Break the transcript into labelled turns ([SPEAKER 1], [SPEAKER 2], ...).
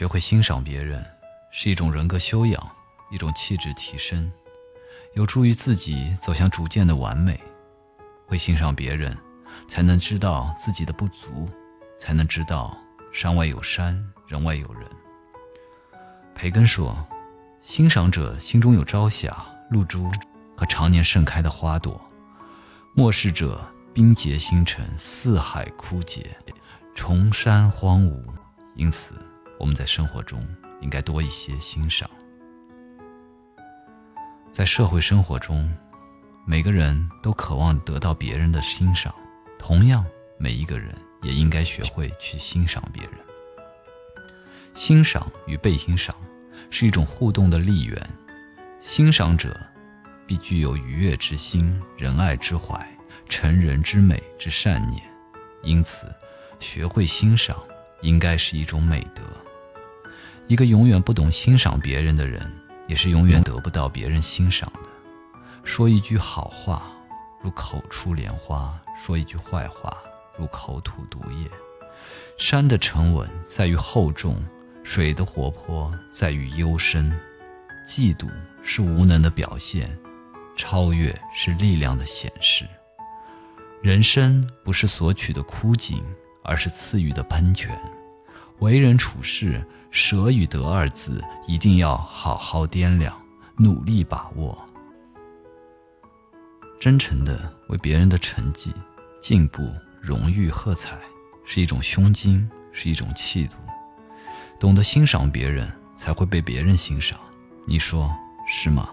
[SPEAKER 1] 学会欣赏别人，是一种人格修养，一种气质提升，有助于自己走向逐渐的完美。会欣赏别人，才能知道自己的不足，才能知道山外有山，人外有人。培根说：“欣赏者心中有朝霞、露珠和常年盛开的花朵；漠视者冰结星辰，四海枯竭，重山荒芜。”因此，我们在生活中应该多一些欣赏。在社会生活中，每个人都渴望得到别人的欣赏，同样，每一个人也应该学会去欣赏别人。欣赏与被欣赏是一种互动的力源，欣赏者必具有愉悦之心、仁爱之怀、成人之美之善念，因此，学会欣赏。应该是一种美德。一个永远不懂欣赏别人的人，也是永远得不到别人欣赏的。说一句好话，如口出莲花；说一句坏话，如口吐毒液。山的沉稳在于厚重，水的活泼在于幽深。嫉妒是无能的表现，超越是力量的显示。人生不是索取的枯井。而是赐予的喷泉。为人处事，舍与得二字一定要好好掂量，努力把握。真诚的为别人的成绩、进步、荣誉喝彩，是一种胸襟，是一种气度。懂得欣赏别人，才会被别人欣赏。你说是吗？